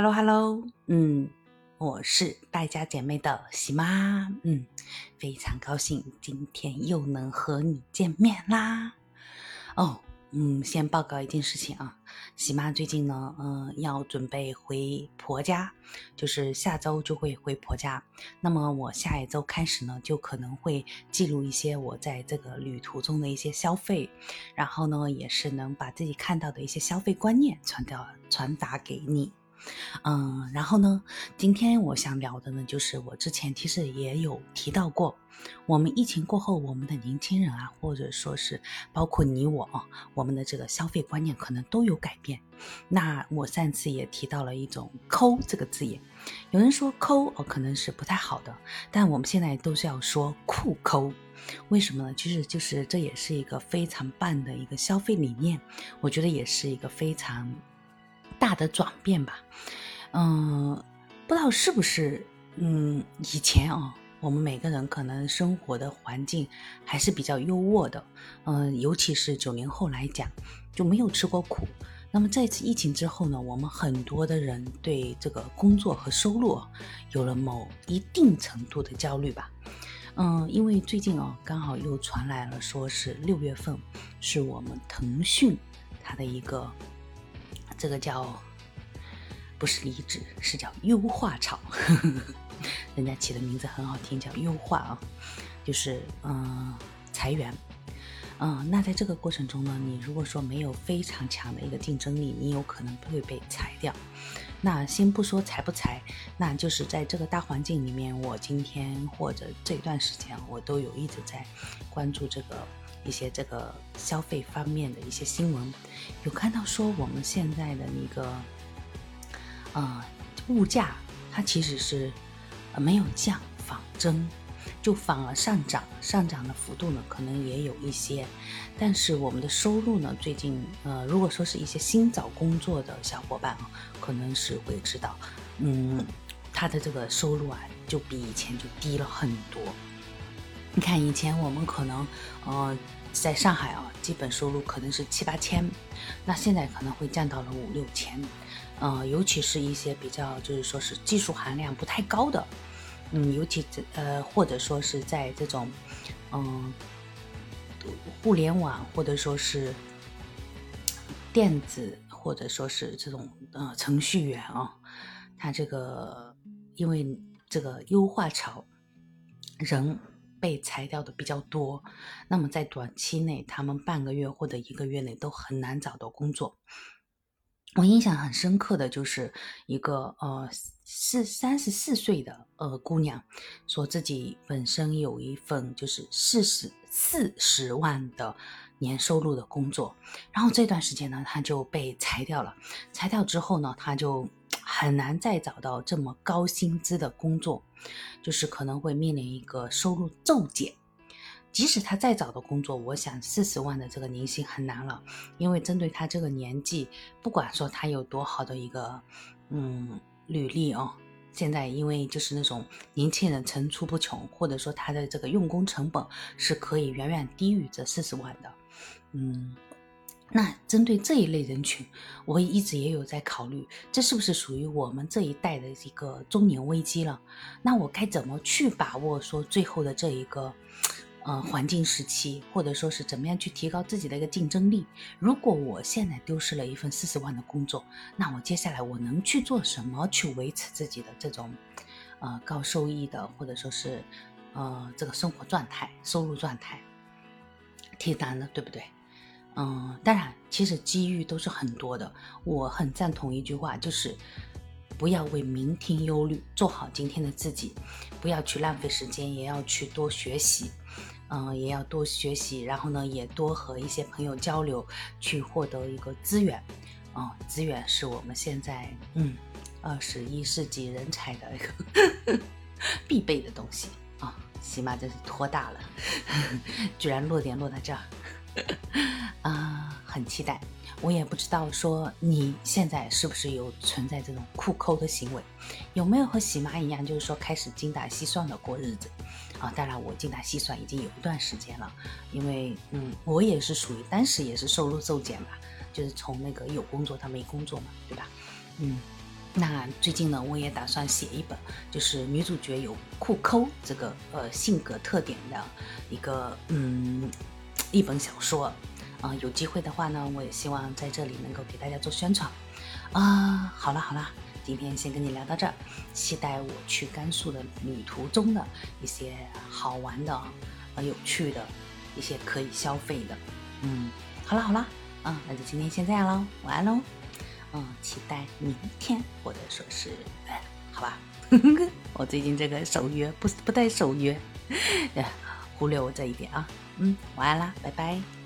Hello Hello，嗯，我是败家姐妹的喜妈，嗯，非常高兴今天又能和你见面啦。哦，嗯，先报告一件事情啊，喜妈最近呢，嗯，要准备回婆家，就是下周就会回婆家。那么我下一周开始呢，就可能会记录一些我在这个旅途中的一些消费，然后呢，也是能把自己看到的一些消费观念传掉传达给你。嗯，然后呢，今天我想聊的呢，就是我之前其实也有提到过，我们疫情过后，我们的年轻人啊，或者说是包括你我啊，我们的这个消费观念可能都有改变。那我上次也提到了一种“抠”这个字眼，有人说“抠”哦可能是不太好的，但我们现在都是要说“酷抠”，为什么呢？其实就是这也是一个非常棒的一个消费理念，我觉得也是一个非常。大的转变吧，嗯，不知道是不是，嗯，以前啊，我们每个人可能生活的环境还是比较优渥的，嗯，尤其是九零后来讲，就没有吃过苦。那么这次疫情之后呢，我们很多的人对这个工作和收入有了某一定程度的焦虑吧，嗯，因为最近啊，刚好又传来了说是六月份是我们腾讯它的一个。这个叫不是离职，是叫优化潮，人家起的名字很好听，叫优化啊，就是嗯裁员，嗯，那在这个过程中呢，你如果说没有非常强的一个竞争力，你有可能会被裁掉。那先不说裁不裁，那就是在这个大环境里面，我今天或者这段时间，我都有一直在关注这个。一些这个消费方面的一些新闻，有看到说我们现在的那个，呃，物价它其实是没有降反增，就反而上涨，上涨的幅度呢可能也有一些，但是我们的收入呢最近，呃，如果说是一些新找工作的小伙伴啊，可能是会知道，嗯，他的这个收入啊就比以前就低了很多。你看，以前我们可能，呃，在上海啊，基本收入可能是七八千，那现在可能会降到了五六千，呃，尤其是一些比较就是说是技术含量不太高的，嗯，尤其这呃，或者说是在这种，嗯，互联网或者说是电子或者说是这种呃程序员啊，他这个因为这个优化潮，人。被裁掉的比较多，那么在短期内，他们半个月或者一个月内都很难找到工作。我印象很深刻的就是一个呃四三十四岁的呃姑娘，说自己本身有一份就是四十四十万的年收入的工作，然后这段时间呢，她就被裁掉了。裁掉之后呢，她就。很难再找到这么高薪资的工作，就是可能会面临一个收入骤减。即使他再找的工作，我想四十万的这个年薪很难了，因为针对他这个年纪，不管说他有多好的一个嗯履历哦，现在因为就是那种年轻人层出不穷，或者说他的这个用工成本是可以远远低于这四十万的，嗯。那针对这一类人群，我一直也有在考虑，这是不是属于我们这一代的一个中年危机了？那我该怎么去把握说最后的这一个，呃，环境时期，或者说是怎么样去提高自己的一个竞争力？如果我现在丢失了一份四十万的工作，那我接下来我能去做什么去维持自己的这种，呃，高收益的，或者说是，呃，这个生活状态、收入状态？挺难的，对不对？嗯，当然，其实机遇都是很多的。我很赞同一句话，就是不要为明天忧虑，做好今天的自己，不要去浪费时间，也要去多学习。嗯，也要多学习，然后呢，也多和一些朋友交流，去获得一个资源。嗯，资源是我们现在嗯二十一世纪人才的一个 必备的东西啊。起码真是托大了，居然落点落在这儿。啊，很期待。我也不知道说你现在是不是有存在这种酷抠的行为，有没有和喜妈一样，就是说开始精打细算的过日子啊？当然，我精打细算已经有一段时间了，因为嗯，我也是属于当时也是收入骤减吧，就是从那个有工作到没工作嘛，对吧？嗯，那最近呢，我也打算写一本，就是女主角有酷抠这个呃性格特点的一个嗯一本小说啊。有机会的话呢，我也希望在这里能够给大家做宣传啊。好了好了，今天先跟你聊到这儿，期待我去甘肃的旅途中的一些好玩的、呃有趣的一些可以消费的。嗯，好了好了，嗯，那就今天先这样喽，晚安喽。嗯，期待明天，或者说是，好吧，我最近这个守约不不太守约，忽略我这一点啊。嗯，晚安啦，拜拜。